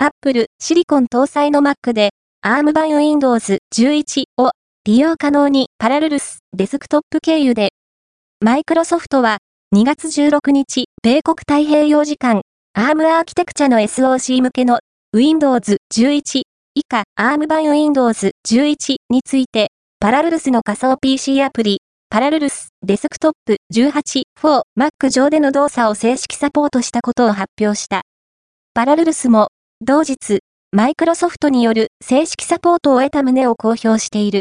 Apple シリコン搭載の Mac で ARM 版 Windows 11を利用可能にパラルルスデスクトップ経由で、マイクロソフトは2月16日、米国太平洋時間 ARM アーキテクチャの SOC 向けの Windows 11以下 ARM 版 Windows 11について、パラルルスの仮想 PC アプリ、パラルルスデスクトップ18 4 Mac 上での動作を正式サポートしたことを発表した。パラルルスも、同日、マイクロソフトによる正式サポートを得た旨を公表している。